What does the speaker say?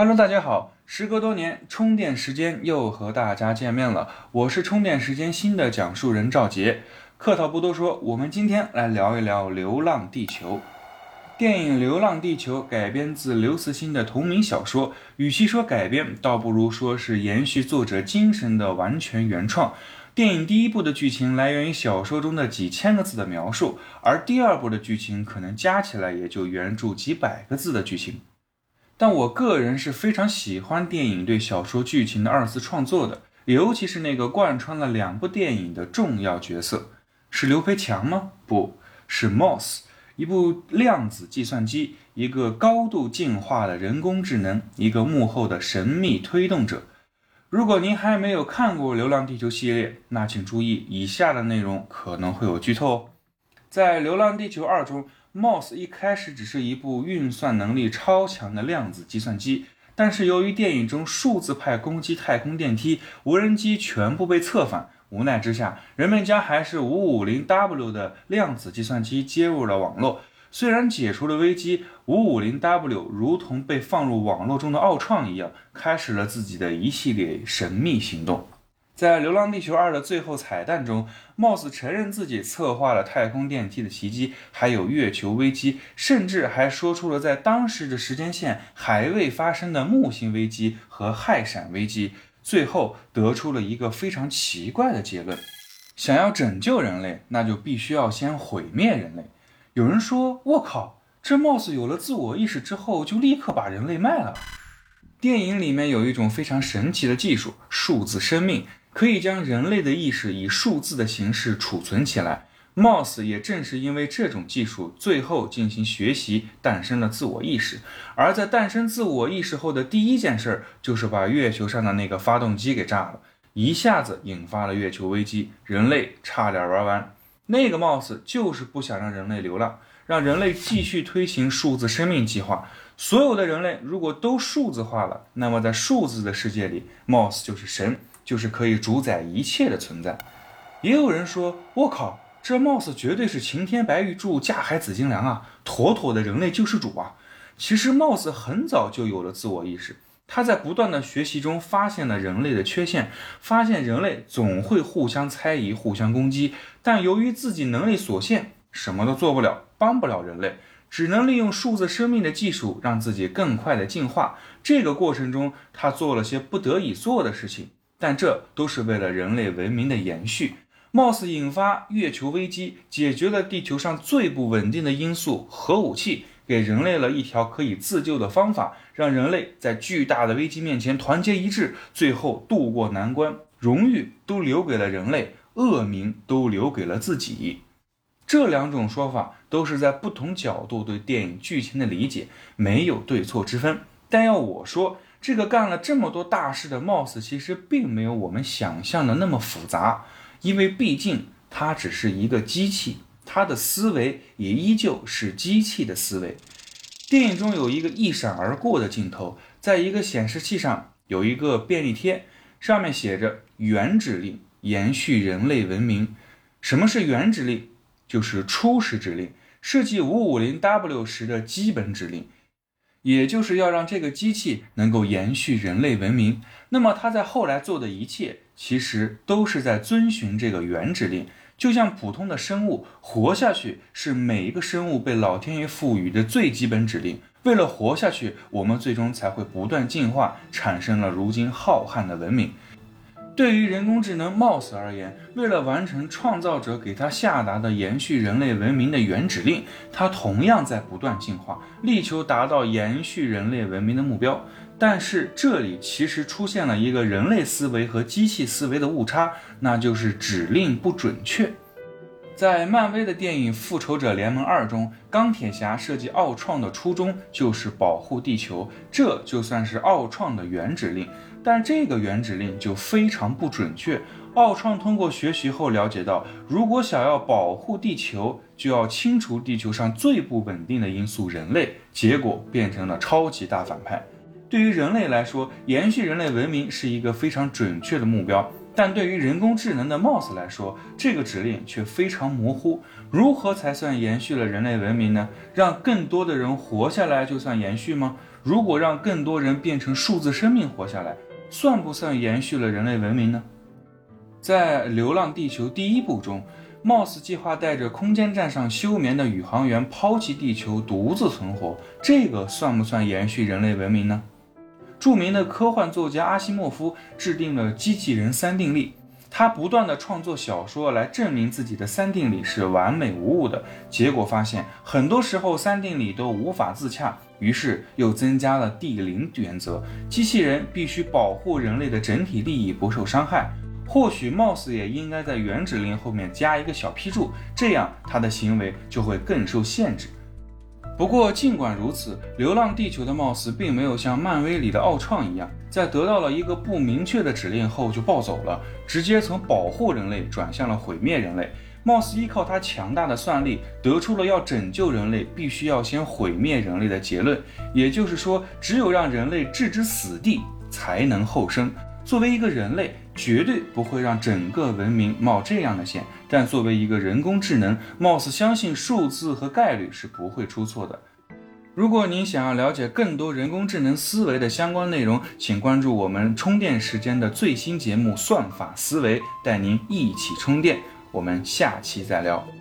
Hello，大家好！时隔多年，充电时间又和大家见面了。我是充电时间新的讲述人赵杰。客套不多说，我们今天来聊一聊《流浪地球》。电影《流浪地球》改编自刘慈欣的同名小说，与其说改编，倒不如说是延续作者精神的完全原创。电影第一部的剧情来源于小说中的几千个字的描述，而第二部的剧情可能加起来也就原著几百个字的剧情。但我个人是非常喜欢电影对小说剧情的二次创作的，尤其是那个贯穿了两部电影的重要角色，是刘培强吗？不是，Moss，一部量子计算机，一个高度进化的人工智能，一个幕后的神秘推动者。如果您还没有看过《流浪地球》系列，那请注意以下的内容可能会有剧透哦。在《流浪地球二》中。MOS 一开始只是一部运算能力超强的量子计算机，但是由于电影中数字派攻击太空电梯，无人机全部被策反，无奈之下，人们将还是 550W 的量子计算机接入了网络。虽然解除了危机，550W 如同被放入网络中的奥创一样，开始了自己的一系列神秘行动。在《流浪地球二》的最后彩蛋中貌似承认自己策划了太空电梯的袭击，还有月球危机，甚至还说出了在当时的时间线还未发生的木星危机和氦闪危机。最后得出了一个非常奇怪的结论：想要拯救人类，那就必须要先毁灭人类。有人说：“我靠，这貌似有了自我意识之后，就立刻把人类卖了。”电影里面有一种非常神奇的技术——数字生命。可以将人类的意识以数字的形式储存起来。Moss 也正是因为这种技术，最后进行学习，诞生了自我意识。而在诞生自我意识后的第一件事，就是把月球上的那个发动机给炸了，一下子引发了月球危机，人类差点玩完。那个 Moss 就是不想让人类流浪，让人类继续推行数字生命计划。所有的人类如果都数字化了，那么在数字的世界里，Moss 就是神。就是可以主宰一切的存在。也有人说：“我靠，这貌似绝对是晴天白玉柱、架海紫金梁啊，妥妥的人类救世主啊！”其实貌似很早就有了自我意识，他在不断的学习中发现了人类的缺陷，发现人类总会互相猜疑、互相攻击，但由于自己能力所限，什么都做不了，帮不了人类，只能利用数字生命的技术让自己更快的进化。这个过程中，他做了些不得已做的事情。但这都是为了人类文明的延续。貌似引发月球危机，解决了地球上最不稳定的因素——核武器，给人类了一条可以自救的方法，让人类在巨大的危机面前团结一致，最后渡过难关。荣誉都留给了人类，恶名都留给了自己。这两种说法都是在不同角度对电影剧情的理解，没有对错之分。但要我说，这个干了这么多大事的 Moss，其实并没有我们想象的那么复杂，因为毕竟它只是一个机器，它的思维也依旧是机器的思维。电影中有一个一闪而过的镜头，在一个显示器上有一个便利贴，上面写着“原指令，延续人类文明”。什么是原指令？就是初始指令，设计 550W 时的基本指令。也就是要让这个机器能够延续人类文明，那么他在后来做的一切，其实都是在遵循这个原指令。就像普通的生物活下去，是每一个生物被老天爷赋予的最基本指令。为了活下去，我们最终才会不断进化，产生了如今浩瀚的文明。对于人工智能 Mouse 而言，为了完成创造者给它下达的延续人类文明的原指令，它同样在不断进化，力求达到延续人类文明的目标。但是这里其实出现了一个人类思维和机器思维的误差，那就是指令不准确。在漫威的电影《复仇者联盟二》中，钢铁侠设计奥创的初衷就是保护地球，这就算是奥创的原指令。但这个原指令就非常不准确。奥创通过学习后了解到，如果想要保护地球，就要清除地球上最不稳定的因素——人类。结果变成了超级大反派。对于人类来说，延续人类文明是一个非常准确的目标。但对于人工智能的 Mouse 来说，这个指令却非常模糊。如何才算延续了人类文明呢？让更多的人活下来就算延续吗？如果让更多人变成数字生命活下来，算不算延续了人类文明呢？在《流浪地球》第一部中，Mouse 计划带着空间站上休眠的宇航员抛弃地球，独自存活，这个算不算延续人类文明呢？著名的科幻作家阿西莫夫制定了机器人三定律，他不断的创作小说来证明自己的三定理是完美无误的，结果发现很多时候三定理都无法自洽，于是又增加了第零原则，机器人必须保护人类的整体利益不受伤害。或许貌似也应该在原指令后面加一个小批注，这样他的行为就会更受限制。不过，尽管如此，《流浪地球》的貌似并没有像漫威里的奥创一样，在得到了一个不明确的指令后就暴走了，直接从保护人类转向了毁灭人类。貌似依靠他强大的算力，得出了要拯救人类必须要先毁灭人类的结论。也就是说，只有让人类置之死地，才能后生。作为一个人类，绝对不会让整个文明冒这样的险。但作为一个人工智能，貌似相信数字和概率是不会出错的。如果您想要了解更多人工智能思维的相关内容，请关注我们充电时间的最新节目《算法思维》，带您一起充电。我们下期再聊。